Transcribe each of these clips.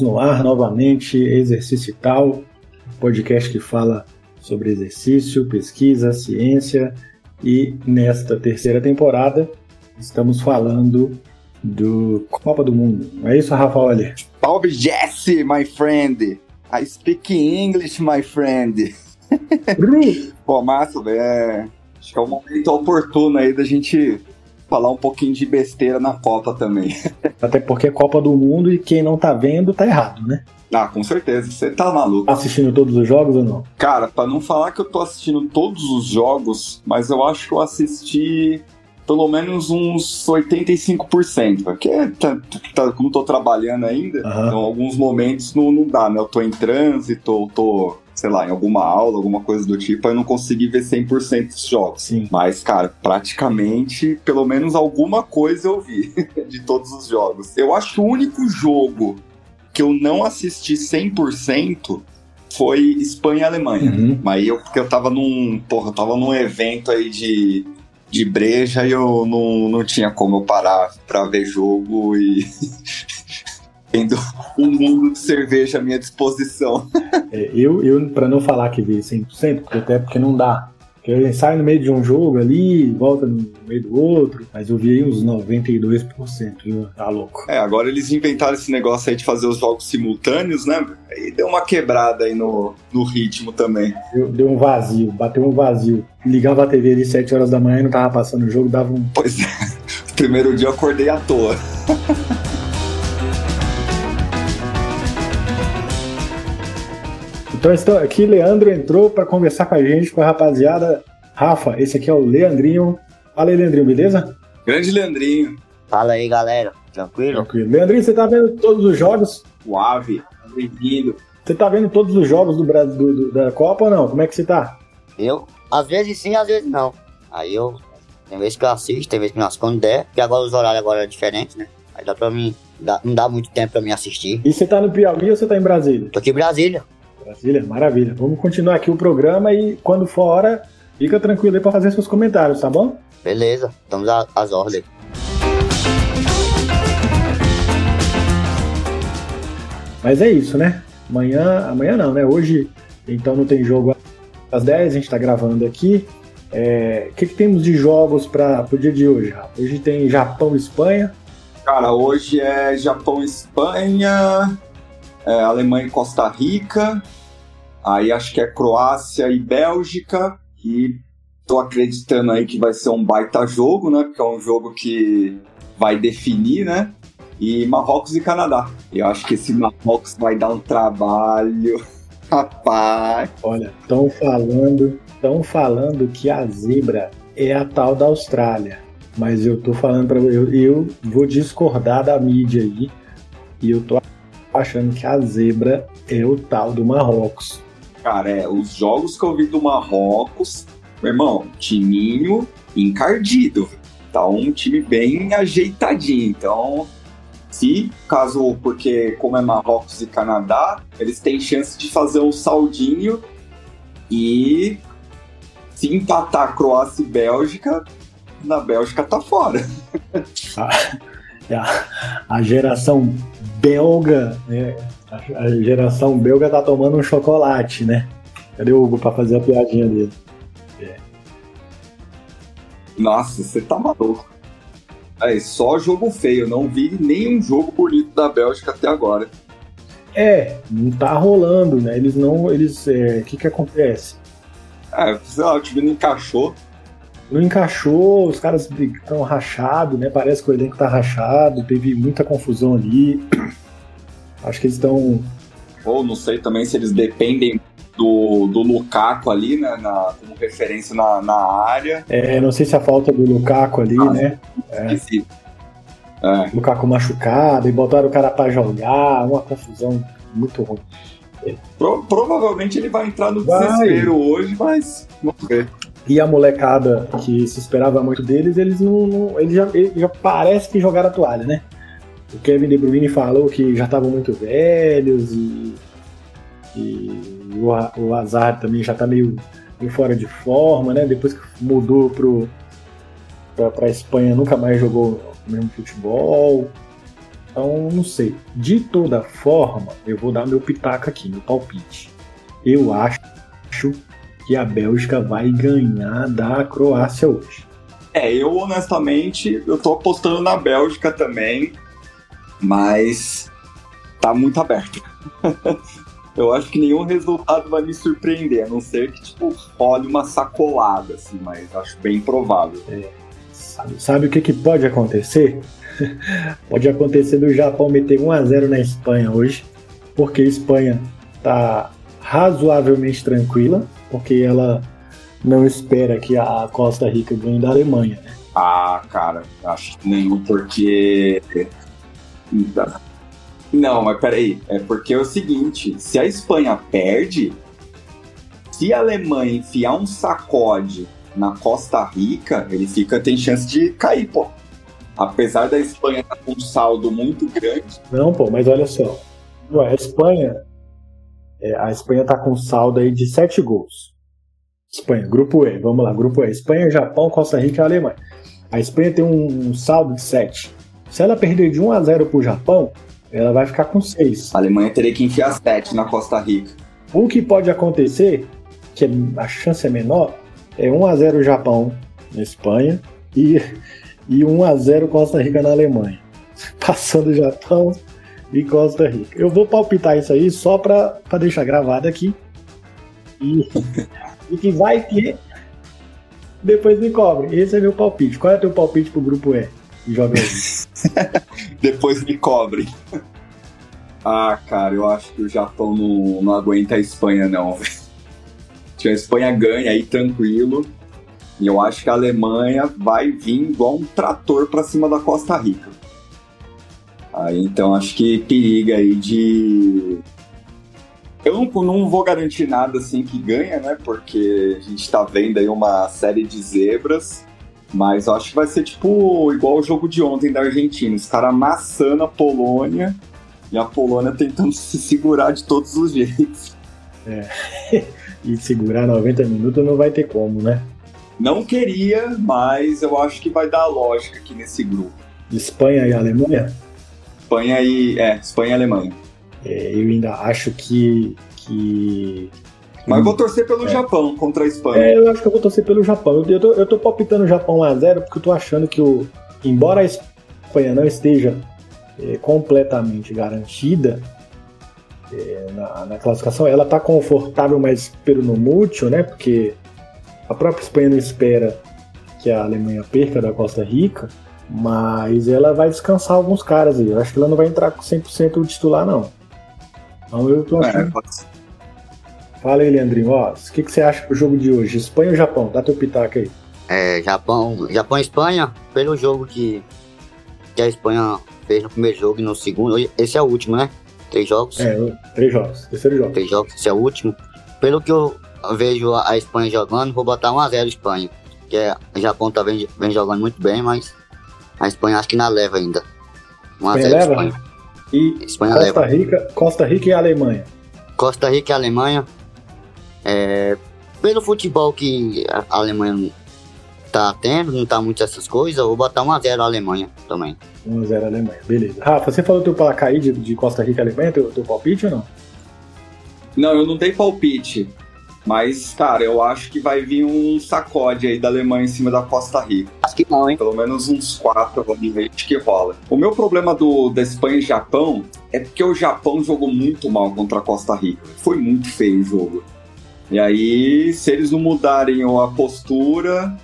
Estamos no ar novamente, Exercício Tal, podcast que fala sobre exercício, pesquisa, ciência e nesta terceira temporada estamos falando do Copa do Mundo. Não é isso, Rafa Olha? Salve Jesse, my friend! I speak English, my friend! Pô, massa, velho. É... Acho que é o momento oportuno aí da gente falar um pouquinho de besteira na Copa também. Até porque é Copa do Mundo e quem não tá vendo tá errado, né? Ah, com certeza. Você tá maluco. Tá assistindo todos os jogos ou não? Cara, pra não falar que eu tô assistindo todos os jogos, mas eu acho que eu assisti pelo menos uns 85%. Porque tá, tá, como tô trabalhando ainda, uhum. então alguns momentos não, não dá, né? Eu tô em trânsito, tô sei lá, em alguma aula, alguma coisa do tipo, eu não consegui ver 100% dos jogos. Sim. Mas, cara, praticamente, pelo menos alguma coisa eu vi de todos os jogos. Eu acho que o único jogo que eu não assisti 100% foi Espanha e Alemanha. Uhum. Mas eu, porque eu tava num, porra, eu tava num evento aí de, de breja e eu não, não tinha como eu parar pra ver jogo e tendo um mundo de cerveja à minha disposição. É, eu, eu para não falar que vi 100%, porque até porque não dá. Porque ele sai no meio de um jogo ali, volta no meio do outro, mas eu vi aí uns 92%, viu? Tá louco. É, agora eles inventaram esse negócio aí de fazer os jogos simultâneos, né? Aí deu uma quebrada aí no, no ritmo também. Deu, deu um vazio, bateu um vazio. Ligava a TV ali 7 horas da manhã e não tava passando o jogo, dava um. Pois é, primeiro dia eu acordei à toa. Então estou aqui, Leandro entrou para conversar com a gente, com a rapaziada. Rafa, esse aqui é o Leandrinho. Fala aí, Leandrinho, beleza? Grande Leandrinho. Fala aí, galera. Tranquilo? Tranquilo. Leandrinho, você tá vendo todos os jogos? Suave, bem-vindo. Você tá vendo todos os jogos do Brasil do, do, da Copa ou não? Como é que você tá? Eu, às vezes sim, às vezes não. Aí eu, tem vezes que eu assisto, tem vezes que não quando der, porque agora os horários agora é diferentes, né? Aí dá pra mim, dá, não dá muito tempo pra mim assistir. E você tá no Piauí ou você tá em Brasília? Tô aqui em Brasília. Brasília, maravilha. Vamos continuar aqui o programa e quando for hora, fica tranquilo aí para fazer seus comentários, tá bom? Beleza, estamos às ordens. Mas é isso, né? Amanhã, amanhã não, né? Hoje, então não tem jogo às 10, a gente tá gravando aqui. O é, que, que, temos de jogos para o dia de hoje? Hoje tem Japão e Espanha. Cara, hoje é Japão e Espanha, é, Alemanha e Costa Rica, aí acho que é Croácia e Bélgica, e tô acreditando aí que vai ser um baita jogo, né? Porque é um jogo que vai definir, né? E Marrocos e Canadá. Eu acho que esse Marrocos vai dar um trabalho. Rapaz. Olha, estão falando, estão falando que a zebra é a tal da Austrália. Mas eu tô falando para eu, eu vou discordar da mídia aí. E eu tô achando que a zebra é o tal do Marrocos. Cara, é, os jogos que eu vi do Marrocos, meu irmão, timinho encardido. Tá um time bem ajeitadinho. Então, se caso, porque como é Marrocos e Canadá, eles têm chance de fazer um saldinho e se empatar Croácia e Bélgica, na Bélgica tá fora. a, a geração belga, né? A geração belga tá tomando um chocolate, né? Cadê o Hugo pra fazer a piadinha dele? É. Nossa, você tá maluco. É, só jogo feio, não vi nenhum jogo bonito da Bélgica até agora. É, não tá rolando, né? Eles não. Eles. O é, que que acontece? É, sei lá, o time não encaixou. Não encaixou, os caras estão rachados, né? Parece que o elenco tá rachado, teve muita confusão ali. Acho que eles estão. Ou não sei também se eles dependem do, do Lukaku ali, né? Na, como referência na, na área. É, não sei se a falta do Lukaku ali, ah, né? É. É. Lukaku machucado e botaram o cara pra jogar, uma confusão muito ruim. Pro, provavelmente ele vai entrar no vai. desespero hoje, mas vamos ver. E a molecada que se esperava muito deles, eles não. não eles, já, eles já parece que jogaram a toalha, né? O Kevin De Bruyne falou que já estavam muito velhos e, e o, o Azar também já está meio, meio, fora de forma, né? Depois que mudou pra, pra Espanha, nunca mais jogou o mesmo futebol. Então, não sei. De toda forma, eu vou dar meu pitaco aqui, meu palpite. Eu acho que a Bélgica vai ganhar da Croácia hoje. É, eu honestamente, eu tô apostando na Bélgica também, mas tá muito aberto. eu acho que nenhum resultado vai me surpreender, a não ser que, tipo, role uma sacolada, assim, mas acho bem provável. É, sabe, sabe, o que, que pode acontecer? pode acontecer do Japão meter 1x0 na Espanha hoje, porque a Espanha tá razoavelmente tranquila, porque ela não espera que a Costa Rica ganhe da Alemanha, né? Ah, cara, acho que nenhum, porque. Não, mas peraí. É porque é o seguinte: se a Espanha perde, se a Alemanha enfiar um sacode na Costa Rica, ele fica, tem chance de cair, pô. Apesar da Espanha estar com um saldo muito grande. Não, pô, mas olha só. Ué, a Espanha. É, a Espanha tá com saldo aí de 7 gols. Espanha, grupo E, vamos lá, grupo E. Espanha, Japão, Costa Rica e Alemanha. A Espanha tem um, um saldo de 7. Se ela perder de 1 a 0 pro Japão, ela vai ficar com 6. A Alemanha teria que enfiar 7 na Costa Rica. O que pode acontecer, que a chance é menor, é 1 a 0 Japão na Espanha e, e 1 a 0 Costa Rica na Alemanha. Passando Japão e Costa Rica. Eu vou palpitar isso aí só para deixar gravado aqui. E e que vai que depois me cobre. Esse é meu palpite. Qual é o teu palpite pro grupo E? Joga aí. depois me cobre. Ah, cara, eu acho que o Japão não, não aguenta a Espanha, não. Se a Espanha ganha aí tranquilo. E eu acho que a Alemanha vai vir igual um trator para cima da Costa Rica. Aí então acho que periga aí de eu não, não vou garantir nada assim que ganha, né? Porque a gente tá vendo aí uma série de zebras. Mas eu acho que vai ser tipo igual o jogo de ontem da Argentina. Os caras amassando a Polônia e a Polônia tentando se segurar de todos os jeitos. É. e segurar 90 minutos não vai ter como, né? Não queria, mas eu acho que vai dar lógica aqui nesse grupo. Espanha e Alemanha? Espanha e. É, Espanha e Alemanha. É, eu ainda acho que. que... Mas vou torcer pelo é. Japão contra a Espanha. É, eu acho que eu vou torcer pelo Japão. Eu tô, eu tô palpitando o Japão 1x0 porque eu tô achando que, o, embora a Espanha não esteja é, completamente garantida é, na, na, classificação, ela tá confortável, mas pelo no mútil, né? Porque a própria Espanha não espera que a Alemanha perca da Costa Rica, mas ela vai descansar alguns caras aí. Eu acho que ela não vai entrar com 100% titular, não. Então eu tô achando. É, Fala aí, Leandrinho. Ó, o que, que você acha pro jogo de hoje? Espanha ou Japão? Dá teu pitaco aí. É, Japão, Japão e Espanha, pelo jogo que, que a Espanha fez no primeiro jogo e no segundo. Esse é o último, né? Três jogos? É, três jogos. Terceiro jogo. Três jogos, esse é o último. Pelo que eu vejo a Espanha jogando, vou botar 1x0 Espanha. Que é, o Japão tá vem, vem jogando muito bem, mas a Espanha acho que não leva ainda. 1x0 Espanha. E Espanha Costa leva. Rica, Costa Rica e Alemanha. Costa Rica e Alemanha. É, pelo futebol que a Alemanha tá tendo, não tá muito essas coisas, eu vou botar 1x0 Alemanha também. 1x0 Alemanha, beleza. Rafa, você falou teu placar aí de, de Costa Rica e Alemanha, teu, teu palpite ou não? Não, eu não dei palpite. Mas, cara, eu acho que vai vir um sacode aí da Alemanha em cima da Costa Rica. Acho que não, hein? Pelo menos uns quatro, vamos ver que rola. O meu problema do, da Espanha e Japão é porque o Japão jogou muito mal contra a Costa Rica. Foi muito feio o jogo. E aí, se eles não mudarem a postura,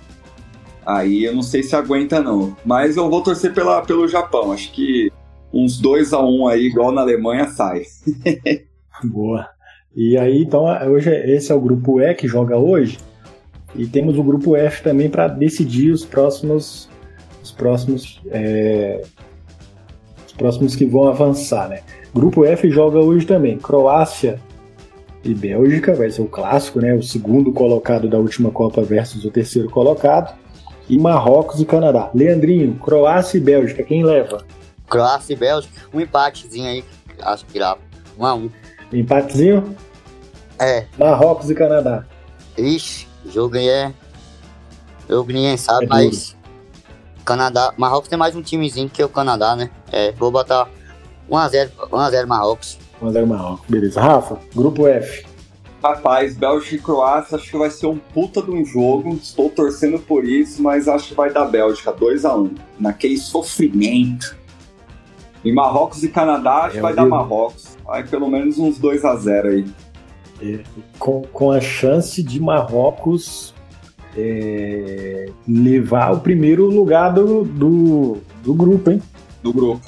aí eu não sei se aguenta não. Mas eu vou torcer pela, pelo Japão. Acho que uns 2 a 1 um aí, igual na Alemanha, sai. Boa. E aí, então, hoje esse é o grupo E que joga hoje. E temos o grupo F também para decidir os próximos, os próximos, é, os próximos que vão avançar, né? Grupo F joga hoje também. Croácia e Bélgica, vai ser o clássico, né? O segundo colocado da última Copa versus o terceiro colocado. E Marrocos e Canadá. Leandrinho, Croácia e Bélgica, quem leva? Croácia e Bélgica, um empatezinho aí, acho que dá. Um a um. Empatezinho? É. Marrocos e Canadá. Ixi, o jogo aí é. Jogo ninguém sabe, é mas. Canadá. Marrocos tem mais um timezinho que o Canadá, né? É, vou botar 1x0, 1x0 Marrocos. 1x0 Marrocos, beleza. Rafa, grupo F. Rapaz, Bélgica e Croácia acho que vai ser um puta de um jogo. Estou torcendo por isso, mas acho que vai dar Bélgica 2x1. Naquele sofrimento. E Marrocos e Canadá acho que É, vai dar. Marrocos. Vai pelo menos uns 2x0 aí. É, com, com a chance de Marrocos é, levar o primeiro lugar do, do, do grupo, hein? Do grupo.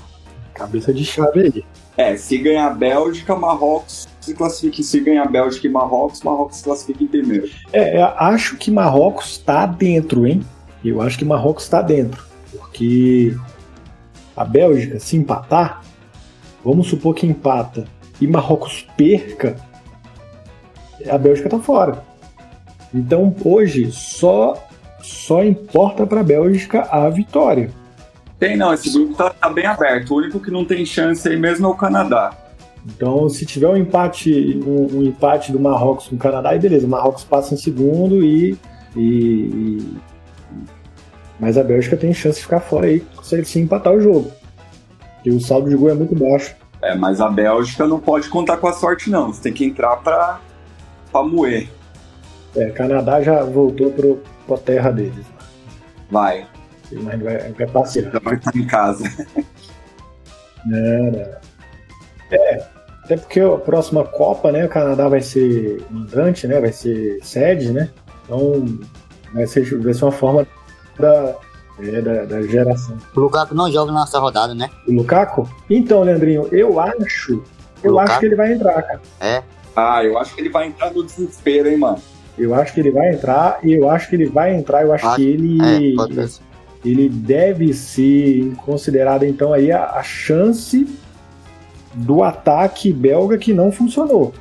Cabeça de chave aí. É, se ganhar Bélgica, Marrocos se classifica. Se ganhar Bélgica e Marrocos, Marrocos se classifica em primeiro. É, acho que Marrocos está dentro, hein? Eu acho que Marrocos está dentro. Porque a Bélgica, se empatar, vamos supor que empata e Marrocos perca, a Bélgica tá fora. Então hoje só só importa para a Bélgica a vitória. Tem não, esse grupo tá, tá bem aberto. O único que não tem chance aí mesmo é o Canadá. Então, se tiver um empate, um, um empate do Marrocos com o Canadá, aí beleza, o Marrocos passa em segundo e, e- e- Mas a Bélgica tem chance de ficar fora aí se, se empatar o jogo. Porque o saldo de gol é muito baixo. É, mas a Bélgica não pode contar com a sorte, não. Você tem que entrar pra, pra moer. É, Canadá já voltou pro, pra terra deles. Vai. Mas vai, vai passear. Já vai estar em casa. É, até porque a próxima Copa, né, o Canadá vai ser mandante, né, vai ser sede, né, então vai ser, vai ser uma forma da, é, da, da geração. O Lukaku não joga nessa rodada, né? O Lukaku? Então, Leandrinho, eu acho, eu Lukaku? acho que ele vai entrar, cara. É. Ah, eu acho que ele vai entrar no desespero, hein, mano. Eu acho que ele vai entrar e eu acho que ele vai entrar, eu acho Acho- que ele, É, pode ser. Ele deve ser considerado então aí a, a chance do ataque belga que não funcionou.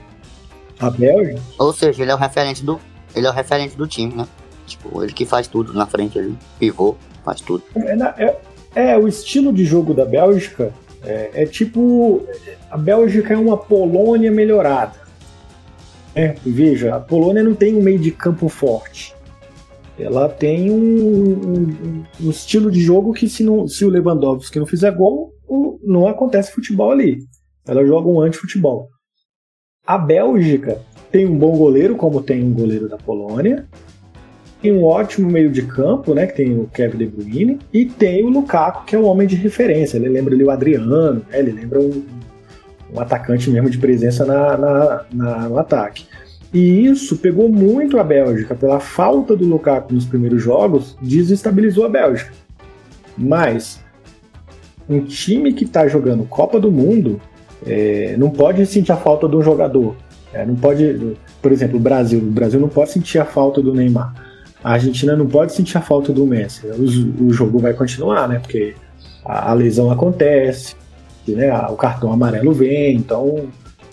A Bélgica Ou seja, ele é o referente do. Ele é o referente do time, né? Tipo, ele que faz tudo na frente ali. Pivô, faz tudo. é, é- é, o estilo de jogo da Bélgica é, é tipo a Bélgica é uma Polônia melhorada. É, veja, a Polônia não tem um meio de campo forte. Ela tem um, um- um estilo de jogo que se, não, se o Lewandowski não fizer gol, o- não acontece futebol ali. Ela joga um anti-futebol. A Bélgica tem um bom goleiro, como tem um goleiro da Polônia. Tem um ótimo meio de campo, né? Que tem o Kevin De Bruyne. E tem o Lukaku, que é um homem de referência. Ele lembra ali o Adriano, né, ele lembra um, um atacante mesmo de presença na, na- na- no ataque. E isso pegou muito a Bélgica. Pela falta do Lukaku nos primeiros jogos, desestabilizou a Bélgica. Mas um time que está jogando Copa do Mundo é, não pode sentir a falta de um jogador. É, não pode, por exemplo, o Brasil. O Brasil não pode sentir a falta do Neymar. A Argentina não pode sentir a falta do Messi. O, o jogo vai continuar, né? Porque a, a lesão acontece, né? o cartão amarelo vem. Então,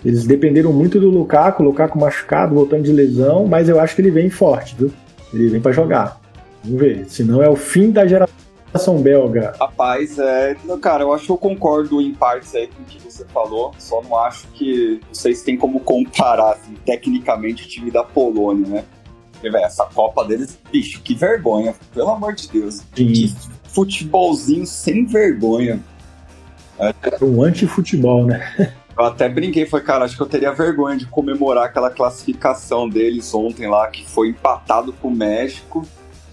eles dependeram muito do Lukaku. Lukaku machucado, voltando de lesão. Mas eu acho que ele vem forte, viu? Ele vem para jogar. Vamos ver. Senão é o fim da geração belga. Rapaz, é. Cara, eu acho que eu concordo em partes aí com o que você falou. Só não acho que vocês têm como comparar, assim, tecnicamente, o time da Polônia, né? Porque, velho, essa Copa deles, bicho, que vergonha. Pelo amor de Deus. Que Sim, futebolzinho sem vergonha. um anti-futebol, né? Eu até brinquei, foi, cara, acho que eu teria vergonha de comemorar aquela classificação deles ontem lá, que foi empatado com o México.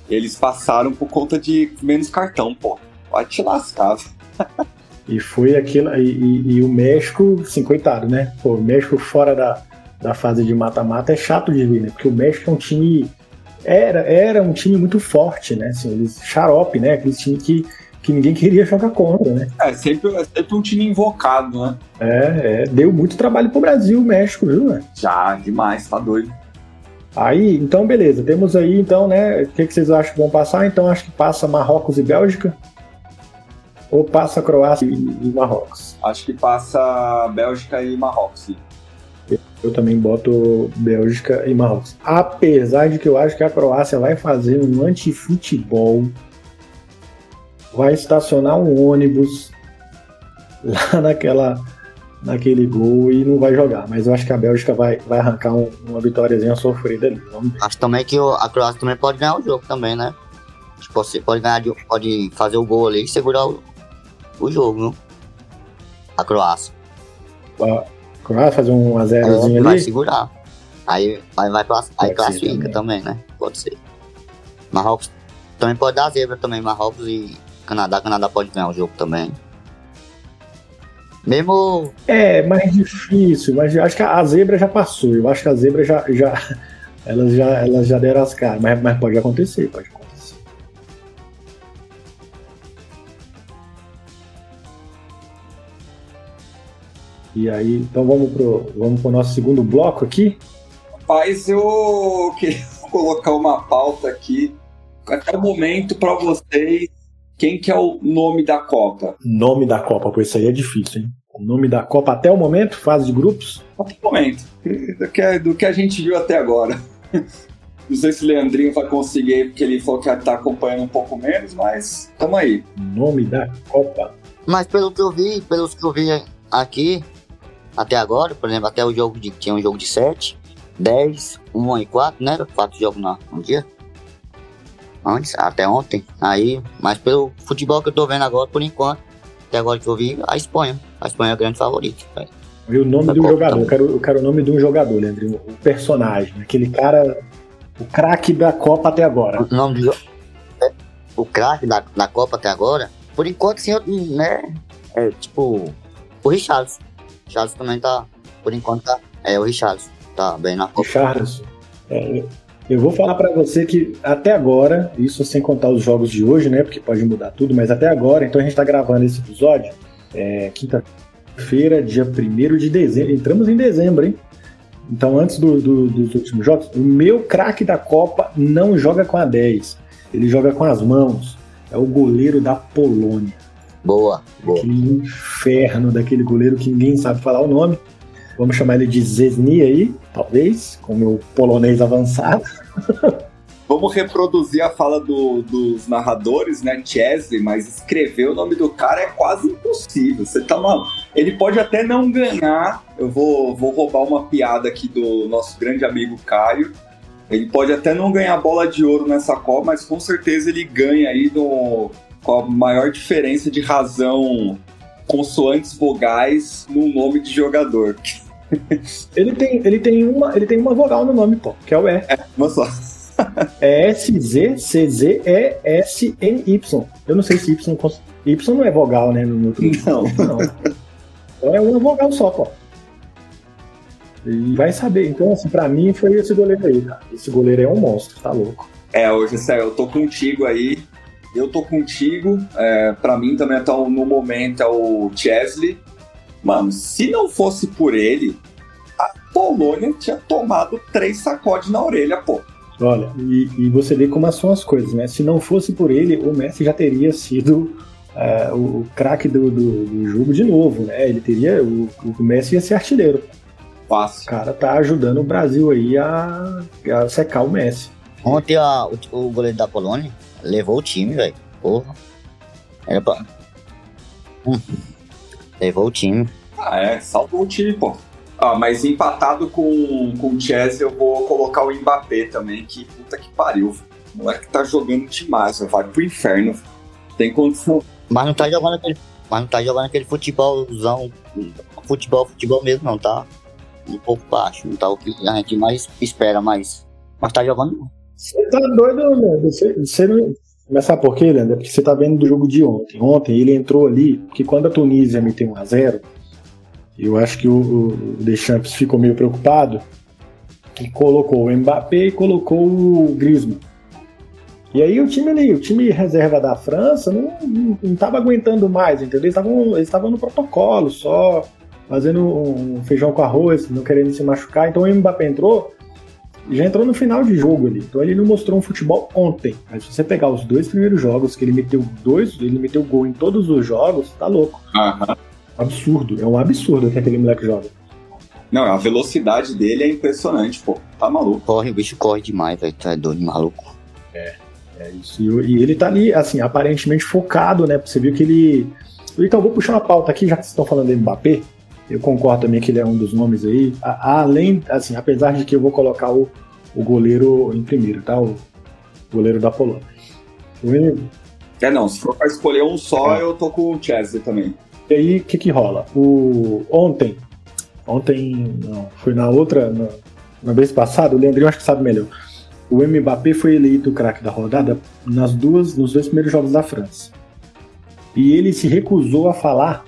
Eles passaram por conta de menos cartão, pô. Vai te lascar. E foi aquilo. E, e- e o México, assim, coitado, né? Pô, o México fora da, da fase de mata-mata é chato de ver, né? Porque o México é um time. Era, era um time muito forte, né? Assim, eles, xarope, né? Aquele time que, que ninguém queria jogar contra, né? É sempre, é sempre um time invocado, né? É, é, deu muito trabalho pro Brasil, o México, viu, né? Já, demais, tá doido. Aí, então, beleza. Temos aí, então, né? O que, que vocês acham que vão passar? Então, acho que passa Marrocos e Bélgica. Ou passa Croácia e, e Marrocos? Acho que passa Bélgica e Marrocos. sim. Eu também boto Bélgica e Marrocos. Apesar de que eu acho que a Croácia vai fazer um antifutebol. Vai estacionar um ônibus lá naquela, naquele gol e não vai jogar. Mas eu acho que a Bélgica vai, vai arrancar um- uma vitóriazinha sofrida ali. Acho também que a Croácia também pode ganhar o jogo também, né? Tipo, você pode ganhar, de- pode fazer o gol ali e segurar o, o jogo, não? A Croácia. A Croácia fazer um a É, ali. vai segurar. Aí, aí vai aí Pode classifica também. né? Pode ser. Marrocos também pode dar zebra também, Marrocos e Canadá. Canadá pode ganhar o jogo também. Mesmo. É, mais difícil, mas eu acho que a zebra já passou. Eu acho que a zebra já. já elas, já elas já deram as caras. Mas, mas pode acontecer, pode acontecer. E aí, então vamos pro, vamos pro nosso segundo bloco aqui. Rapaz, eu queria colocar uma pauta aqui. Até o momento para vocês, quem que é o nome da Copa? Nome da Copa, pois isso aí é difícil, hein? O nome da Copa até o momento, fase de grupos. Até o momento. Do que, do que a gente viu até agora. Não sei se o Leandrinho vai conseguir porque ele falou que tá acompanhando um pouco menos, mas tamo aí. Nome da Copa. Mas pelo que eu vi, pelos que eu vi aqui, até agora, por exemplo, até o jogo de. Tinha um jogo de 7, 10, 1 e 4, né? 4 jogos no dia. Antes, até ontem. Aí, mas pelo futebol que eu tô vendo agora, por enquanto, até agora que eu vi, a Espanha. A Espanha é o grande favorito. velho. E o nome Da de um Copa jogador. também. Eu quero, eu quero o nome de um jogador, Leandrinho. O personagem. Aquele cara. O craque da Copa até agora. O nome do jogo. é, O craque da, da Copa até agora, por enquanto, sim, né? É tipo. O Richarlison. O Richarlison também tá. Por enquanto tá. É, o Richarlison. Tá bem na Copa. Charles. É, eu vou falar pra você que até agora, isso sem contar os jogos de hoje, né? Porque pode mudar tudo, mas até agora, então a gente tá gravando esse episódio. É, quinta-feira, dia 1 de dezembro. Entramos em dezembro, hein? Então, antes do- do- dos últimos jogos, o meu craque da Copa não joga com a 10. Ele joga com as mãos. É o goleiro da Polônia. Boa, boa. Aquele inferno daquele goleiro que ninguém sabe falar o nome. Vamos chamar ele de Zesni aí, talvez, com o meu polonês avançado. Vamos reproduzir a fala do- dos narradores, né? Chesley, mas escrever o nome do cara é quase impossível. Você tá mal. Ele pode até não ganhar. Eu vou, vou roubar uma piada aqui do nosso grande amigo Caio. Ele pode até não ganhar bola de ouro nessa Copa, mas com certeza ele ganha aí no, com a maior diferença de razão consoantes vogais no nome de jogador. Ele tem, ele tem, uma, ele tem uma vogal no nome, pô, que é o E. Mas só. É S-Z-C-Z-E-S-N-Y. Eu não sei se Y, y não é vogal, né? No, no Não. não. Então é uma vogal só, pô. E vai saber. Então, assim, pra mim foi esse goleiro aí, cara. Esse goleiro é um monstro, tá louco. É, hoje, sério, eu tô contigo aí. Eu tô contigo. É, pra mim também tá, no momento é o Chesley. Mano, se não fosse por ele, a Polônia tinha tomado três sacodes na orelha, pô. Olha, e, e você vê como são as coisas, né? Se não fosse por ele, o Messi já teria sido é, o, o craque do, do, do jogo de novo, né? Ele teria. O, o Messi ia ser artilheiro. O Fácil. cara tá ajudando o Brasil aí a, a secar o Messi. Ontem a- o, o goleiro da Polônia levou o time, velho. Porra. Era pra. Hum. Levou o time. Ah, é, salvou o time, pô. Ah, mas empatado com, com o Chesley, eu vou colocar o Mbappé também, que puta que pariu. O moleque tá jogando demais, vai pro inferno. Tem condição. Mas não tá jogando aquele. Mas não tá jogando aquele futebolzão. Futebol, futebol mesmo, não, tá? Um pouco baixo. Não tá o que a gente mais espera, mas. Mas tá jogando. Você tá doido, Leandro? Você, você não. Sabe por quê, Leandro? É porque você tá vendo do jogo de ontem. Ontem ele entrou ali, porque quando a Tunísia meteu 1x0, eu acho que o, o Deschamps ficou meio preocupado e colocou o Mbappé e colocou o Griezmann. E aí o time ali, o time reserva da França não, não, não tava aguentando mais, entendeu? Eles estavam no protocolo, só fazendo um feijão com arroz, não querendo se machucar. Então o Mbappé entrou já entrou no final de jogo ali. Então ele não mostrou um futebol ontem. Mas se você pegar os dois primeiros jogos, que ele meteu dois, ele meteu gol em todos os jogos, tá louco. Aham. Absurdo. É um absurdo que aquele moleque joga. Não, a velocidade dele é impressionante, pô. Tá maluco. Corre, o bicho corre demais, velho. Tu é doido, maluco. É isso. E, e ele tá ali, assim, aparentemente focado, né? Você viu que ele. Então, eu vou puxar uma pauta aqui, já que vocês estão falando do Mbappé. Eu concordo também que ele é um dos nomes aí. A- além, assim, apesar de que eu vou colocar o, o goleiro em primeiro, tá? O goleiro da Polônia. É não, se for pra escolher um só, É. eu tô com o Chesley também. E aí, o que que rola? O, ontem, ontem, não, foi na outra, na, na vez passada, o Leandrinho acho que sabe melhor. O Mbappé foi eleito o craque da rodada nas duas, nos dois primeiros jogos da França. E ele se recusou a falar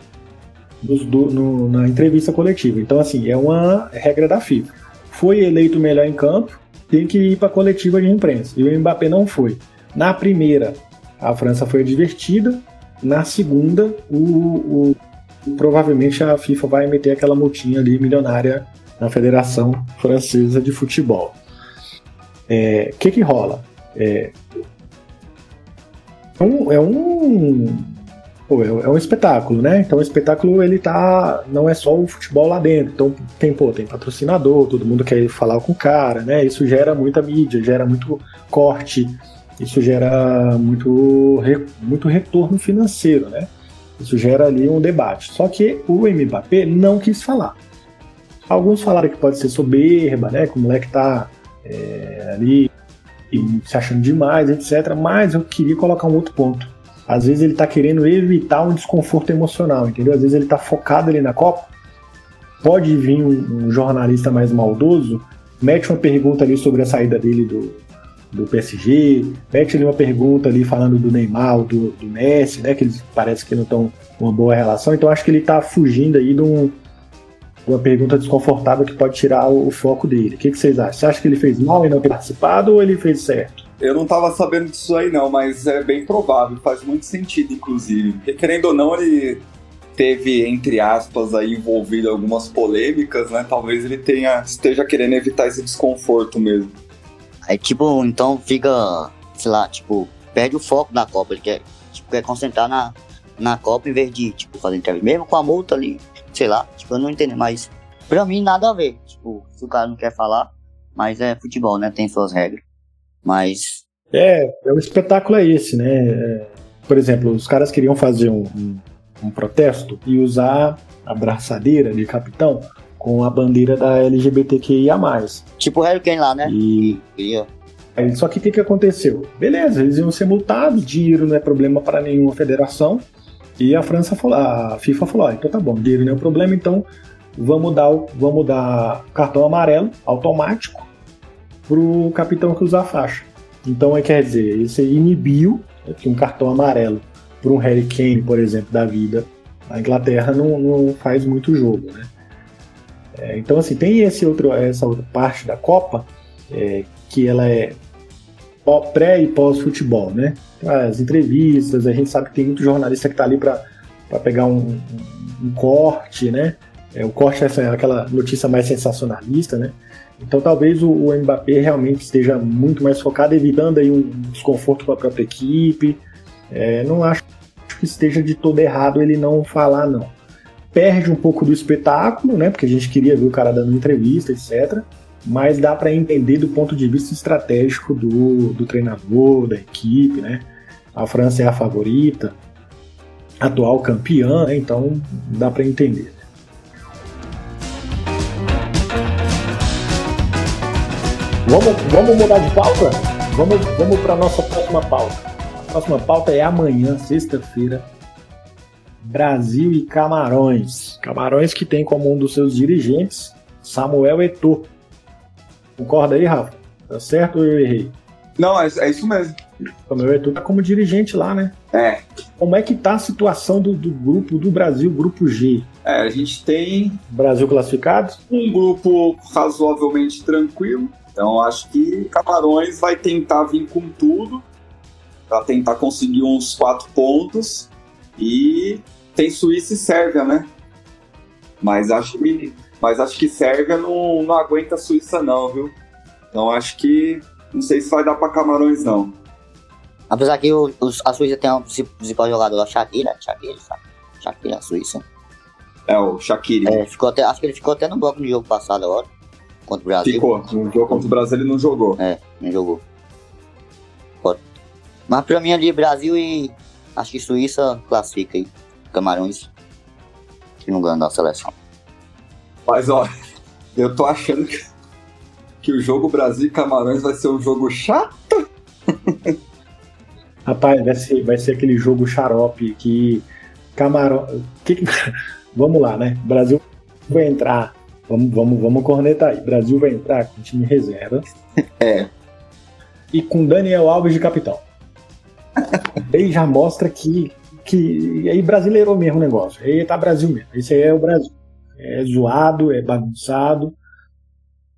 do, no, na entrevista coletiva. Então, assim, é uma regra da FIFA. Foi eleito melhor em campo, tem que ir para a coletiva de imprensa. E o Mbappé não foi. Na primeira, a França foi advertida. Na segunda, o, o, provavelmente a FIFA vai meter aquela multinha ali milionária na Federação Francesa de Futebol. O é, que que rola? É, é um, é um pô, é, é um espetáculo, né? Então o espetáculo ele tá não é só o futebol lá dentro. Então tem pô, tem patrocinador, todo mundo quer falar com o cara, né? Isso gera muita mídia, gera muito corte, isso gera muito muito retorno financeiro, né? Isso gera ali um debate. Só que o Mbappé não quis falar. Alguns falaram que pode ser soberba, né? Que o moleque tá é, ali se achando demais, etc. Mas eu queria colocar um outro ponto. Às vezes ele está querendo evitar um desconforto emocional, entendeu? Às vezes ele está focado ali na Copa. Pode vir um, um, jornalista mais maldoso, mete uma pergunta ali sobre a saída dele do, do PSG, mete ali uma pergunta ali falando do Neymar, do, do Messi, né? Que eles parece que não estão uma boa relação. Então acho que ele está fugindo aí de um, uma pergunta desconfortável que pode tirar o, o foco dele. O que, que, vocês acham? Você acha que ele fez mal em não ter participado ou ele fez certo? Eu não estava sabendo disso aí não, mas é bem provável, faz muito sentido, inclusive. Porque querendo ou não, ele teve, entre aspas, aí envolvido algumas polêmicas, né? Talvez ele tenha, esteja querendo evitar esse desconforto mesmo. Aí, tipo, então fica, sei lá, tipo, perde o foco da Copa. Ele quer, tipo, quer concentrar na, na Copa em vez de, tipo, fazer entrevista. Mesmo com a multa ali, sei lá, tipo, eu não entendo. Mas, pra mim, nada a ver. Tipo, se o cara não quer falar, mas é futebol, né? Tem suas regras. Mas. É, é o espetáculo é esse, né? É, por exemplo, os caras queriam fazer um, um, um protesto e usar a braçadeira de capitão com a bandeira da LGBTQIA. Tipo o Harry Kane lá, né? E. Aí, só que o que, que aconteceu? Beleza, eles iam ser multados, dinheiro não é problema para nenhuma federação. E a França falou, a FIFA falou: ah, então tá bom, dinheiro não é um problema, então vamos dar, vamos dar cartão amarelo automático pro capitão que usa a faixa. Então, é, quer dizer, isso inibiu que um cartão amarelo para um Harry Kane, por exemplo, da vida, a Inglaterra não, não faz muito jogo, né? É, então, assim, tem esse outro, essa outra parte da Copa é, que ela é pré e pós-futebol, né? As entrevistas, a gente sabe que tem muito jornalista que está ali para pegar um, um, um, corte, né? É, o corte é aquela notícia mais sensacionalista, né? Então talvez o, o Mbappé realmente esteja muito mais focado, evitando aí um desconforto para a própria equipe. É, não acho que esteja de todo errado ele não falar, não. Perde um pouco do espetáculo, né? Porque a gente queria ver o cara dando entrevista, etc. Mas dá para entender do ponto de vista estratégico do, do treinador, da equipe, né? A França é a favorita, atual campeã, né? então dá para entender. Vamos, vamos mudar de pauta? Vamos, vamos para a nossa próxima pauta. A próxima pauta é amanhã, sexta-feira. Brasil e Camarões. Camarões que tem como um dos seus dirigentes Samuel Eto'o. Concorda aí, Rafa? Tá certo ou eu errei? Não, é, é isso mesmo. Samuel Eto'o tá como dirigente lá, né? É. Como é que tá a situação do, do grupo do Brasil, grupo G? É, a gente tem... Brasil classificado? Um grupo razoavelmente tranquilo então acho que Camarões vai tentar vir com tudo para tentar conseguir uns quatro pontos e tem Suíça e Sérvia, né? Mas acho que, mas acho que Sérvia não, não aguenta a Suíça não, viu? Então acho que não sei se vai dar para Camarões não. Apesar que o, a Suíça tem um principal jogador, a Shakira, Shakira, sabe? Shakira, a Suíça. É, o Shakira. É, ficou até, acho que ele ficou até no bloco no jogo passado agora contra o Brasil. Ficou. No jogo contra o Brasil ele não jogou. É, não jogou. Mas pra mim ali, Brasil e acho que Suíça classifica aí. Camarões. Que não ganha da seleção. Mas ó, eu tô achando que, que o jogo Brasil e Camarões vai ser um jogo chato. Rapaz, vai ser, vai ser aquele jogo xarope que Camarão. Que que... vamos lá, né? Brasil vai entrar. Vamos, vamos, vamos cornetar aí. Brasil vai entrar com time reserva. É. E com Daniel Alves de capitão. aí já mostra que. que aí brasileirou mesmo o negócio. Aí tá Brasil mesmo. Esse aí é o Brasil. É zoado, é bagunçado.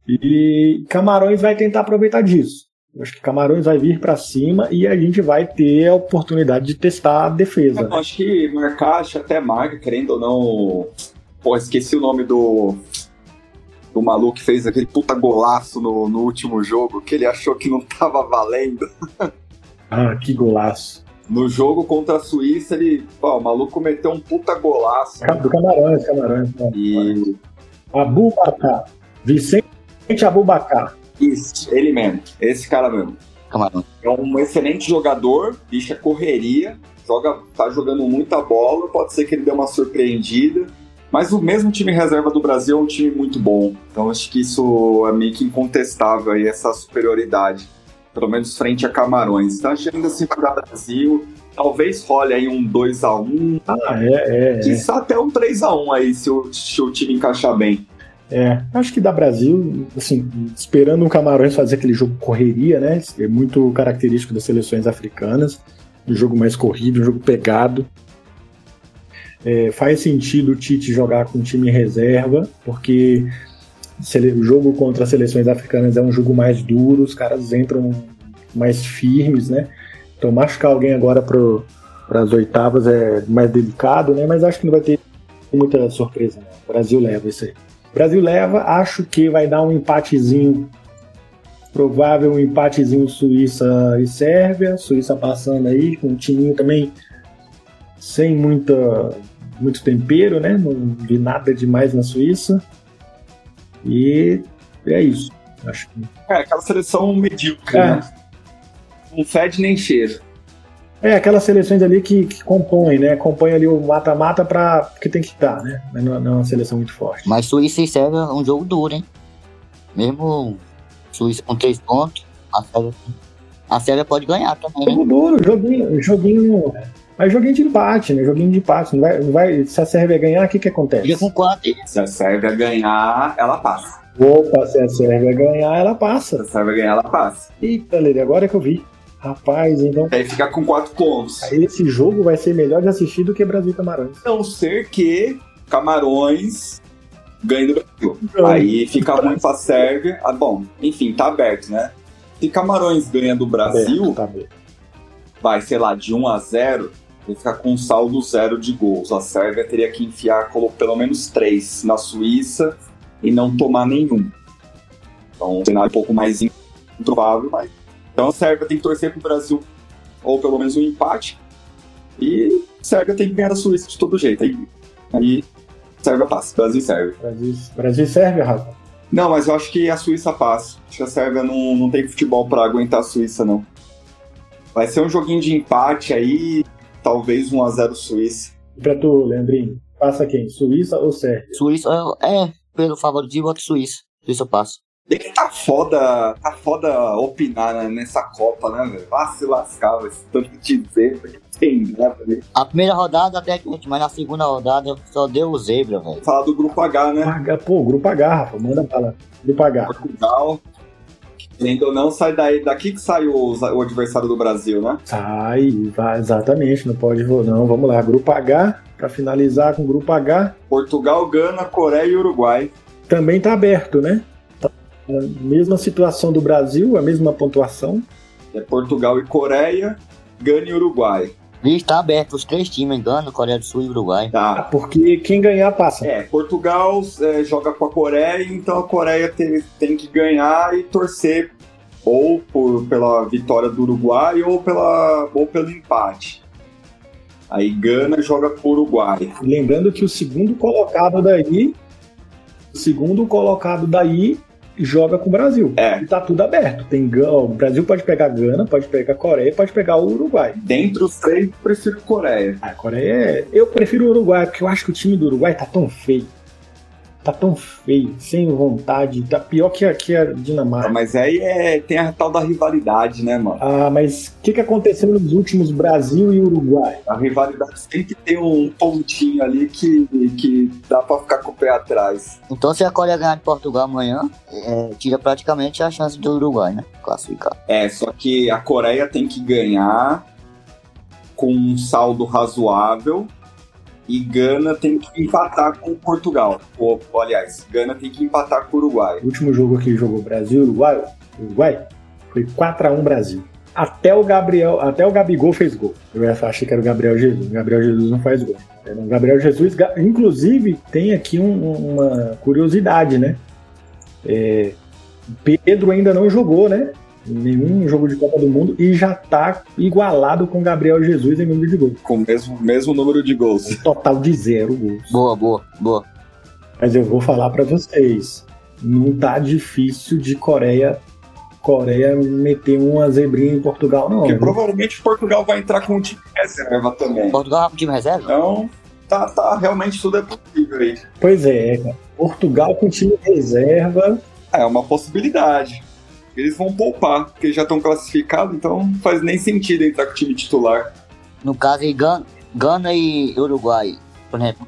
E Camarões vai tentar aproveitar disso. Eu acho que Camarões vai vir para cima e a gente vai ter a oportunidade de testar a defesa. Eu acho que marcar, acho até marca, querendo ou não. Pô, esqueci o nome do. Do maluco que fez aquele puta golaço no, no último jogo, que ele achou que não tava valendo. Ah, que golaço. No jogo contra a Suíça, ele. Pô, o maluco meteu um puta golaço. Do Camarões, Camarões. E. Abubacar. Vicente Abubacar. Isso, ele mesmo. Esse cara mesmo. Camarão. É um excelente jogador, bicha correria, joga, tá jogando muita bola, pode ser que ele dê uma surpreendida. Mas o mesmo time reserva do Brasil é um time muito bom. Então acho que isso é meio que incontestável aí, essa superioridade. Pelo menos frente a Camarões. Então acho que ainda assim para o Brasil. Talvez role aí um 2x1. Ah, é, é. é. Quizá até um 3x1 aí, se o, se o time encaixar bem. É, acho que da Brasil, assim, esperando o Camarões fazer aquele jogo correria, né? É muito característico das seleções africanas. Um jogo mais corrido, um jogo pegado. É, faz sentido o Tite jogar com time reserva, porque o jogo contra as seleções africanas é um jogo mais duro, os caras entram mais firmes, né? Então machucar alguém agora para as oitavas é mais delicado, né? Mas acho que não vai ter muita surpresa. Né? O Brasil leva isso aí. Brasil leva, acho que vai dar um empatezinho. Provável um empatezinho Suíça e Sérvia. Suíça passando aí, com um timinho também sem muita, muito tempero, né? Não vi nada demais na Suíça. E é isso. Acho que... É, aquela seleção medíocre, É. né? Não fede nem cheira. É, aquelas seleções ali que, que compõem, né? Compõem ali o mata-mata para porque tem que estar, né? Mas não, não é uma seleção muito forte. Mas Suíça e Sérvia é um jogo duro, hein? Mesmo Suíça com três pontos, a Sérvia, a Sérvia pode ganhar também, né? Jogo duro, joguinho, joguinho. Mas joguinho de empate, né? Joguinho de empate. Não vai, não vai, se a Sérvia ganhar, o que, que acontece? Fica com quanto? Se a Sérvia ganhar, ela passa. Opa, se a Sérvia ganhar, ela Se passa. a Sérvia ganhar, ela passa. Eita, Lele, agora é que eu vi. Rapaz, então Aí fica com quatro pontos. esse jogo vai ser melhor de assistir do que Brasil e Camarões. A não ser que Camarões ganhe do Brasil. Aí fica ruim pra Sérvia. Ah, bom, enfim, tá aberto, né? Se Camarões ganha do Tá Brasil, aberto, tá aberto. vai, sei lá, de 1 a 0, vai ficar com um saldo zero de gols. A Sérvia teria que enfiar pelo menos três na Suíça e não tomar nenhum. Então, um cenário um pouco mais improvável, mas. Então a Sérvia tem que torcer pro Brasil, ou pelo menos um empate. E a Sérvia tem que ganhar da Suíça de todo jeito. Aí, aí Sérvia passa, Brasil e Sérvia. Brasil, Brasil e Sérvia, Rafa. Não, mas eu acho que a Suíça passa. Acho que a Sérvia não, não tem futebol pra aguentar a Suíça, não. Vai ser um joguinho de empate aí, talvez 1x0 Suíça. E pra tu, Leandrinho, passa quem? Suíça ou Sérvia? Suíça é, é, pelo favoritismo, voto Suíça. Suíça eu passo. E que tá foda, tá foda opinar né, nessa Copa, né, velho? Vá se lascar, velho. Tanto que dizer, porque tem, né, velho? A primeira rodada até que, mas na segunda rodada só deu o zebra, velho. Falar do grupo H, né? H, pô, grupo H, Rafa, manda bala. Grupo H. Portugal. Querendo ou não, sai daí, daqui que sai o, o adversário do Brasil, né? Sai, vai, exatamente, não pode não. Vamos lá, grupo H, pra finalizar com o grupo H, Portugal, Gana, Coreia e Uruguai. também tá aberto, né? Tá na mesma situação do Brasil, a mesma pontuação. É Portugal e Coreia, Gana e Uruguai. E está aberto os três times, Gana, Coreia do Sul e Uruguai. Tá. Porque quem ganhar passa. É, Portugal é, joga com a Coreia, então a Coreia tem, tem que ganhar e torcer ou por, pela vitória do Uruguai ou, pela, ou pelo empate. Aí Gana joga com o Uruguai. Lembrando que o segundo colocado daí, o segundo colocado daí joga com o Brasil. É. E tá tudo aberto. Tem o Brasil pode pegar Gana, pode pegar Coreia, pode pegar o Uruguai. Dentre os três, eu prefiro Coreia. A Coreia é. Eu prefiro o Uruguai, porque eu acho que o time do Uruguai tá tão feio. Tá tão feio, sem vontade, tá pior que a, que a Dinamarca. Mas aí é, tem a tal da rivalidade, né, mano? Ah, mas o que, que aconteceu nos últimos Brasil e Uruguai? A rivalidade sempre tem um pontinho ali que, que dá pra ficar com o pé atrás. Então, se a Coreia ganhar de Portugal amanhã, é, tira praticamente a chance do Uruguai, né? Classificar. É, só que a Coreia tem que ganhar com um saldo razoável e Gana tem que empatar com Portugal. Ou, aliás, Gana tem que empatar com o Uruguai. O último jogo que jogou Brasil Uruguai, Uruguai foi 4 a 1 Brasil. Até o Gabriel, até o Gabigol fez gol. Eu achei que era o Gabriel Jesus. O Gabriel Jesus não faz gol. O Gabriel Jesus, inclusive, tem aqui um, uma curiosidade, né? É, Pedro ainda não jogou, né? Nenhum jogo de Copa do Mundo e já tá igualado com Gabriel Jesus em número de gols. Com o mesmo, mesmo número de gols. Um total de zero gols. Boa, boa, boa. Mas eu vou falar para vocês, não tá difícil de Coreia Coreia meter uma zebrinha em Portugal, não. Porque viu? provavelmente Portugal vai entrar com um time reserva também. Portugal com um time reserva? Então, tá, tá, realmente tudo é possível aí. Pois é, cara. Portugal com time reserva. É uma possibilidade eles vão poupar, porque já estão classificados, então não faz nem sentido entrar com o time titular. No caso, aí, Gana e Uruguai, por exemplo,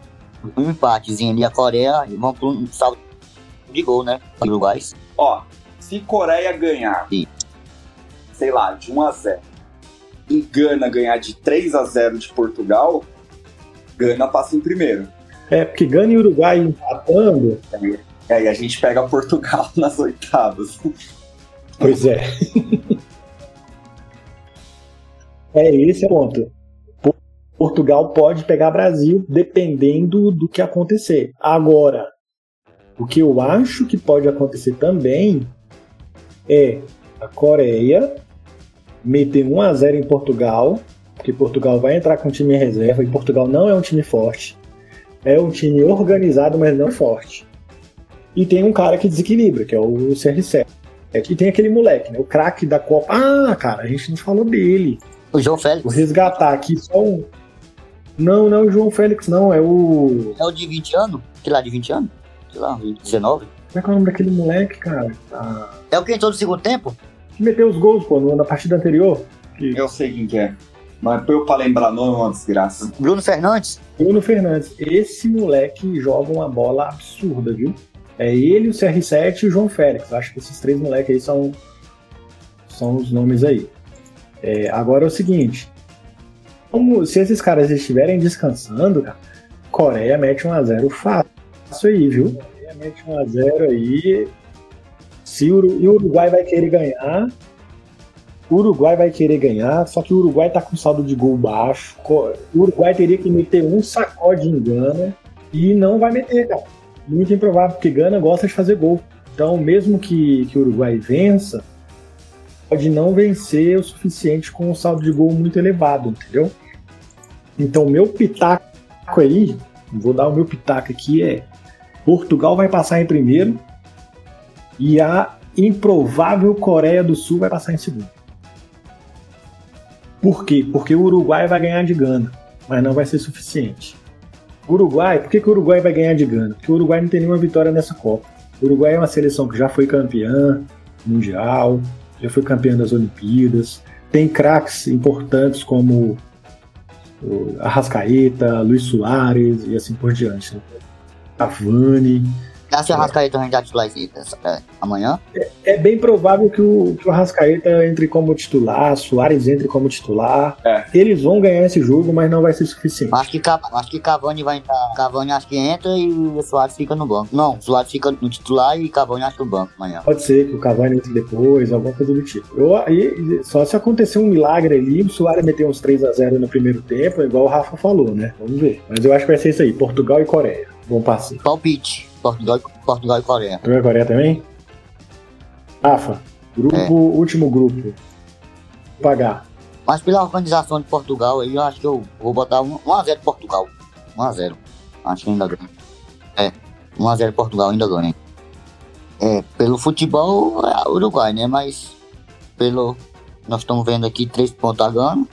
um empatezinho ali, a Coreia vão para um salto de gol, né? Uruguai. Ó, se Coreia ganhar, Sim. sei lá, de 1 a 0 e Gana ganhar de 3 a 0 de Portugal, Gana passa em primeiro. É, porque Gana e Uruguai empatando. É, e a gente pega Portugal nas oitavas. Pois é. é esse o ponto. Portugal pode pegar Brasil dependendo do que acontecer. Agora, o que eu acho que pode acontecer também é a Coreia meter 1 a 0 em Portugal, porque Portugal vai entrar com time em reserva e Portugal não é um time forte. É um time organizado, mas não forte. E tem um cara que desequilibra, que é o CR7. É que tem aquele moleque, né? O craque da Copa. Ah, cara, a gente não falou dele. O João Félix. Vou resgatar aqui só um. Não, não é o João Félix, não. É o. É o de 20 anos? Que lá de 20 anos? Sei lá, 19? Como é que é o nome daquele moleque, cara? Ah. É o que entrou no segundo tempo? Que meteu os gols, pô, na partida anterior. Que... Eu sei quem que é. Mas eu pra lembrar nome é uma desgraça. Bruno Fernandes? Bruno Fernandes. Esse moleque joga uma bola absurda, viu? É ele, o CR7 e o João Félix. Acho que esses três moleques aí são, são os nomes aí. É, agora é o seguinte: como, se esses caras estiverem descansando, cara, Coreia mete 1x0 fácil aí, viu? Coreia mete 1x0 aí. Se o, e o Uruguai vai querer ganhar. O Uruguai vai querer ganhar, só que o Uruguai tá com saldo de gol baixo. O Uruguai teria que meter um sacode em Gana e não vai meter, cara muito improvável, porque Gana gosta de fazer gol. Então, mesmo que, que o Uruguai vença, pode não vencer o suficiente com um saldo de gol muito elevado, entendeu? Então, meu pitaco aí, vou dar o meu pitaco aqui, é Portugal vai passar em primeiro e a improvável Coreia do Sul vai passar em segundo. Por quê? Porque o Uruguai vai ganhar de Gana, mas não vai ser suficiente. Uruguai, por que, que o Uruguai vai ganhar de Gana? Porque o Uruguai não tem nenhuma vitória nessa Copa. O Uruguai é uma seleção que já foi campeã mundial, já foi campeã das Olimpíadas, tem craques importantes como Arrascaeta, Luiz Soares e assim por diante. Né? Cavani. Acha o Arrascaeta já titular é, amanhã? É, é, bem provável que o, que o Arrascaeta entre como titular, Soares entre como titular. É. Eles vão ganhar esse jogo, mas não vai ser suficiente. Acho que, acho que Cavani vai entrar. Cavani acho que entra e o Soares fica no banco. Não, o Soares fica no titular e Cavani acho que no banco amanhã. Pode ser que o Cavani entre depois, alguma coisa do tipo. Eu, aí, só se acontecer um milagre ali, o Soares meter uns 3 a 0 no primeiro tempo, igual o Rafa falou, né? Vamos ver. Mas eu acho que vai ser isso aí: Portugal e Coreia. Bom passe. Palpite. Portugal, e Coreia. Portugal e Coreia também? Rafa, grupo, é. último grupo. Pagar. Mas pela organização de Portugal eu acho que eu vou botar 1x0 Portugal. 1x0. Acho que ainda ganha. É, 1x0 Portugal ainda ganha. É, pelo futebol é Uruguai, né? Mas pelo. Nós estamos vendo aqui 3 pontos a Gana.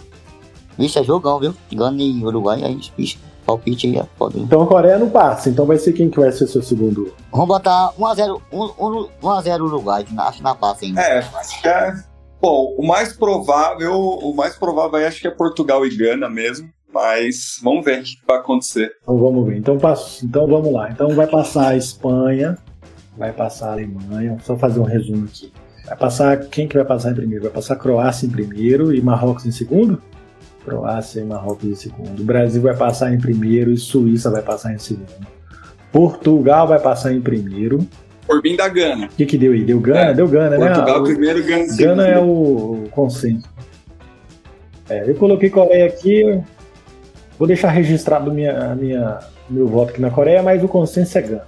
Vixe, é jogão, viu? Gana e Uruguai, aí, bicho. Palpite é foda. Então a Coreia não passa. Então vai ser quem que vai ser seu segundo? Vamos botar 1x0 1x0 Uruguai, acho que na passa ainda. É, acho que é. Bom, o mais provável, o mais provável aí acho que é Portugal e Gana mesmo. Mas vamos ver o que vai acontecer. Então vamos ver. Então, passo, então vamos lá. Então vai passar a Espanha, vai passar a Alemanha. Só fazer um resumo aqui. Vai passar. Quem que vai passar em primeiro? Vai passar a Croácia em primeiro e Marrocos em segundo? Croácia e Marrocos em segundo. O Brasil vai passar em primeiro e Suíça vai passar em segundo. Portugal vai passar em primeiro. Por mim da Gana. O que, que deu aí? Deu Gana? É, deu Gana, né? Portugal O- primeiro, Gana segundo. Gana é o consenso. É, eu coloquei Coreia aqui. Vou deixar registrado minha, minha, meu voto aqui na Coreia, mas o consenso é Gana.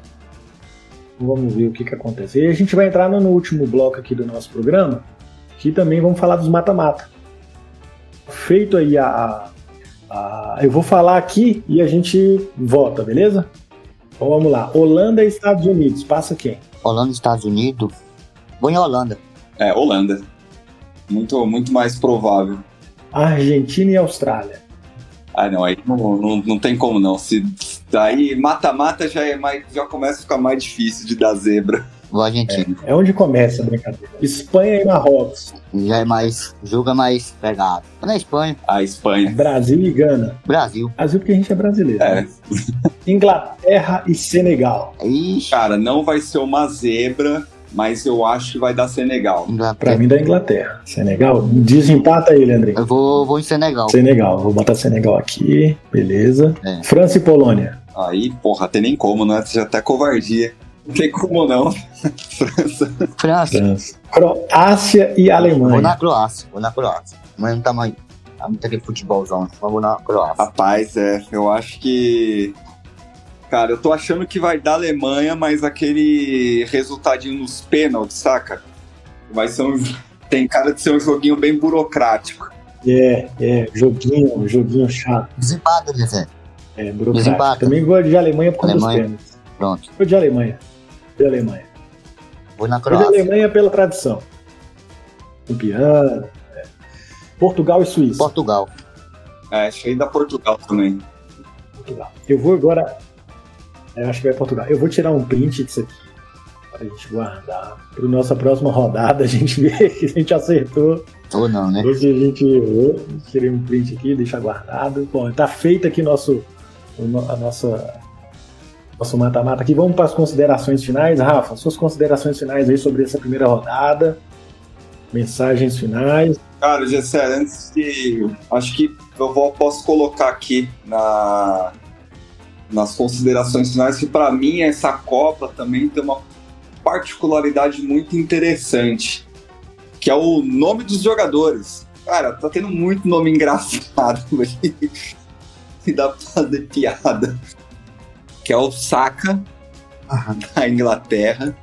Vamos ver o que, que acontece. E a gente vai entrar no, no último bloco aqui do nosso programa, que também vamos falar dos mata-mata. Feito aí a, a- a- Eu vou falar aqui e a gente vota, beleza? Então vamos lá. Holanda e Estados Unidos. Passa quem? Holanda e Estados Unidos. Vou em Holanda. É, Holanda. Muito, muito mais provável. Argentina e Austrália. Ah, não, aí não, não, não tem como não. Se daí mata-mata já é mais, já começa a ficar mais difícil de dar zebra. Vou Argentina. É onde começa a brincadeira. Espanha e Marrocos. Já é mais. Jogo é mais pegado. Na Espanha. A Espanha. Brasil e Gana. Brasil. Brasil porque a gente é brasileiro. É. né? Inglaterra e Senegal. Ixi. Cara, não vai ser uma zebra, mas eu acho que vai dar Senegal. Pra Inglaterra. mim da Inglaterra. Senegal? Desempata aí, Leandrinho. Eu vou, vou em Senegal. Senegal. Vou botar Senegal aqui. Beleza. É. França e Polônia. Aí, porra, tem nem como, né? Já até covardia. Não tem como não. França. França. França. Croácia e Vou Alemanha. na Croácia. Vou na Croácia. Mas não tá mais. Tá muito aquele futebolzão. Mas vou na Croácia. Rapaz, é, eu acho que. Cara, eu tô achando que vai dar Alemanha, mas aquele resultadinho nos pênaltis, saca? Vai ser um. Tem cara de ser um joguinho bem burocrático. É, é. Joguinho, joguinho chato. Desempata, Zé. É, burocrático. Desempata. Também vou de Alemanha por conta dos Alemanha. pênaltis. Pronto. Vou de Alemanha. De Alemanha. Vou na Croácia. Alemanha pela tradição. Campeã. é. Portugal e Suíça. Portugal. É, achei da Portugal também. Portugal. Eu vou agora. Eu acho que vai Portugal. Eu vou tirar um print disso aqui. Pra gente guardar. Para nossa próxima rodada a gente ver que a gente acertou. Ou não, né? Ou se a gente errou. Tirei um print aqui, deixar guardado. Bom, tá feito aqui nosso, o no- a nossa. Nosso mata-mata aqui. Vamos para as considerações finais. Rafa, suas considerações finais aí sobre essa primeira rodada. Mensagens finais. Cara, Gessé, antes de. Acho que eu vou, posso colocar aqui na, nas considerações finais que, pra mim, essa Copa também tem uma particularidade muito interessante, que é o nome dos jogadores. Cara, tá tendo muito nome engraçado aí. E dá pra fazer piada. Que é o Saka, da Inglaterra.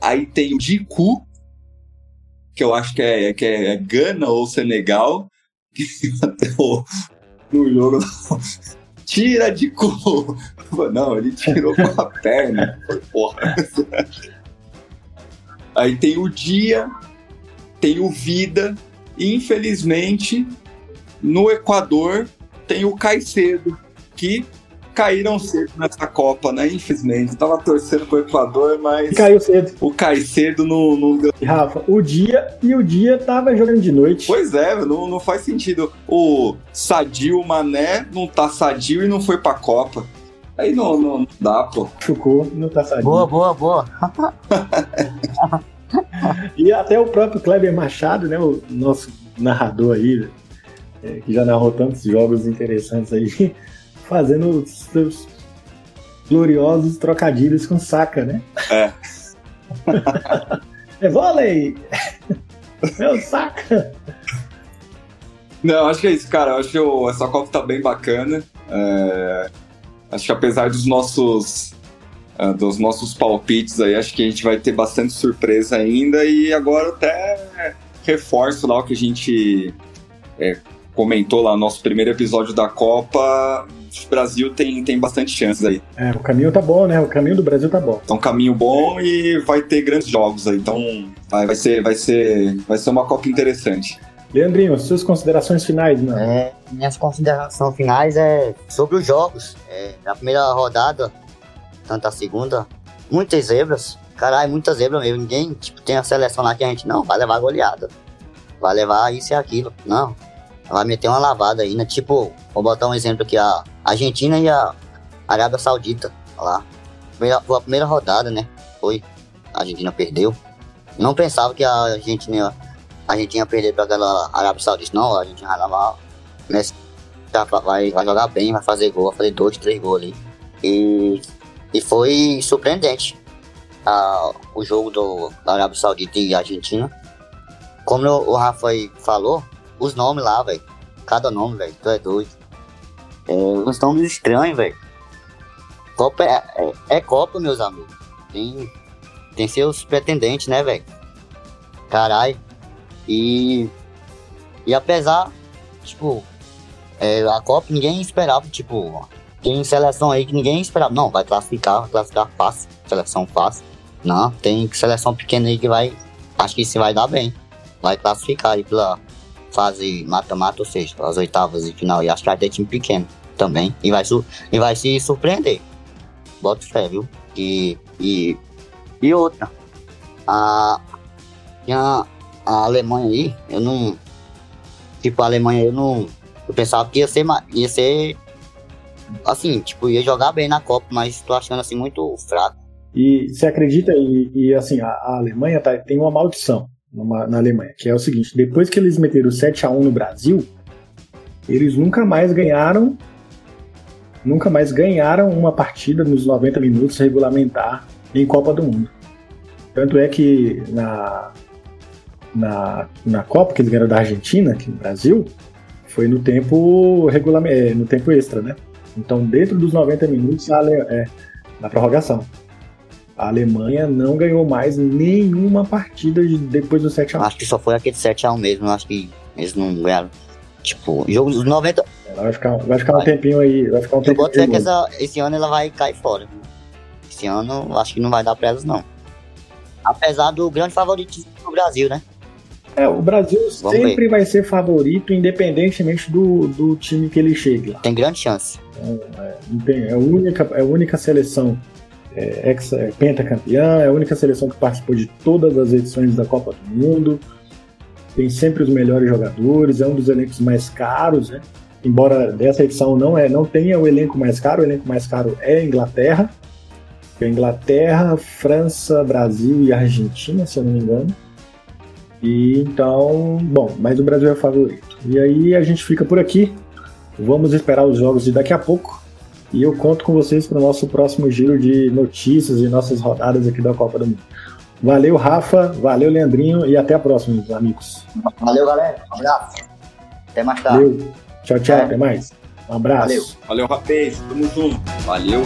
Aí tem o Diku, que eu acho que é, que é Gana ou Senegal. Que até o, no jogo. Tira de cu! Não, ele tirou com a perna. Porra. Aí tem o Dia, tem o Vida, e infelizmente no Equador tem o Caicedo, que caíram cedo nessa Copa, né? Infelizmente. Tava torcendo pro Equador, mas E caiu cedo. o Caicedo não, não deu Rafa, o dia e o dia tava jogando de noite. Pois é, não, não faz sentido. O Sadio Mané não tá sadio e não foi pra Copa. Aí não, não dá, pô. Machucou no passadinho. Boa, boa, boa. E até o próprio Kleber Machado, né, o nosso narrador aí, é, que já narrou tantos jogos interessantes aí, fazendo os seus gloriosos trocadilhos com saca, né? É. é vôlei! Meu saca! Não, acho que é isso, cara. Eu acho que o- essa Copa tá bem bacana. É, acho que apesar dos nossos ah, dos nossos palpites aí, acho que a gente vai ter bastante surpresa ainda. E agora até reforço lá o que a gente é, comentou lá no nosso primeiro episódio da Copa. O Brasil tem, tem bastante chances aí. É, o caminho tá bom, né? O caminho do Brasil tá bom. Então, caminho bom e vai ter grandes jogos aí. Então, vai, vai ser, vai ser, vai ser uma Copa interessante. Leandrinho, suas considerações finais, mano? É, minhas considerações finais é sobre os jogos. É, na primeira rodada, tanto a segunda, muitas zebras. Caralho, muitas zebras mesmo. Ninguém, tipo, tem a seleção lá que a gente não vai levar goleada. Vai levar isso e aquilo. Não. Vai meter uma lavada aí, né? Tipo, vou botar um exemplo aqui, a Argentina e a Arábia Saudita lá. Primeira, foi a primeira rodada, né? Foi. A Argentina perdeu. Não pensava que a Argentina, a Argentina ia perder para aquela Arábia Saudita. Não, a Argentina vai levar. Messi vai, vai jogar bem, vai fazer gol, vai fazer dois, três gols ali. E, e foi surpreendente a, o jogo do, da Arábia Saudita e Argentina. Como o Rafa falou, os nomes lá, velho. Cada nome, velho. Tu é doido. É, uns nomes estranhos, velho. Copa é, é, é, Copa, meus amigos. Tem, tem seus pretendentes, né, velho? Caralho. E. E apesar, tipo, é, a Copa ninguém esperava, tipo, tem seleção aí que ninguém esperava. Não, vai classificar, vai classificar fácil. Seleção fácil. Não, tem seleção pequena aí que vai. Acho que se vai dar bem. Vai classificar aí pela fase mata-mata, ou seja, as oitavas e final. E acho que vai ter time pequeno também. E vai, e vai se surpreender. Bota fé, viu? E, e, e outra. A, a, Alemanha aí, eu não. Tipo, a Alemanha eu não. Eu pensava que ia ser, ia ser assim, tipo, ia jogar bem na Copa, mas tô achando assim muito fraco. E você acredita, e, e assim, a, a, Alemanha tá, tem uma maldição numa, na Alemanha, que é o seguinte: depois que eles meteram 7 a 1 no Brasil, eles nunca mais ganharam. Nunca mais ganharam uma partida nos 90 minutos regulamentar em Copa do Mundo. Tanto é que na, na, na Copa que eles ganharam da Argentina, aqui no Brasil, foi no tempo regulamentar, é, no tempo extra, né? Então, dentro dos 90 minutos, a, é, na prorrogação. A Alemanha não ganhou mais nenhuma partida depois do 7x1. Acho que só foi aquele 7x1 mesmo. Acho que eles não ganharam. Tipo, jogo dos 90. Vai ficar, vai ficar vai. um tempinho aí. Vai ficar um tempinho. Eu boto que essa, esse ano ela vai cair fora. Esse ano acho que não vai dar pra elas, não. Apesar do grande favoritismo do Brasil, né? É, o Brasil Vamos sempre ver. vai ser favorito, independentemente do, do time que ele chegue lá. Tem grande chance. Então, é, tem, é, a única, é a única seleção é, ex, é, pentacampeã, é a única seleção que participou de todas as edições da Copa do Mundo, tem sempre os melhores jogadores, é um dos elencos mais caros, né? Embora dessa edição não, é, não tenha o elenco mais caro, o elenco mais caro é a Inglaterra, Inglaterra, França, Brasil e Argentina, se eu não me engano. E então, bom, mas o Brasil é o favorito. E aí a gente fica por aqui. Vamos esperar os jogos de daqui a pouco. E eu conto com vocês para o nosso próximo giro de notícias e nossas rodadas aqui da Copa do Mundo. Valeu, Rafa. Valeu, Leandrinho. E até a próxima, amigos. Valeu, galera. Um abraço. Até mais tarde. Valeu. Tchau, tchau. É. Até mais. Um abraço. Valeu. Valeu, rapaz. Tamo junto. Valeu.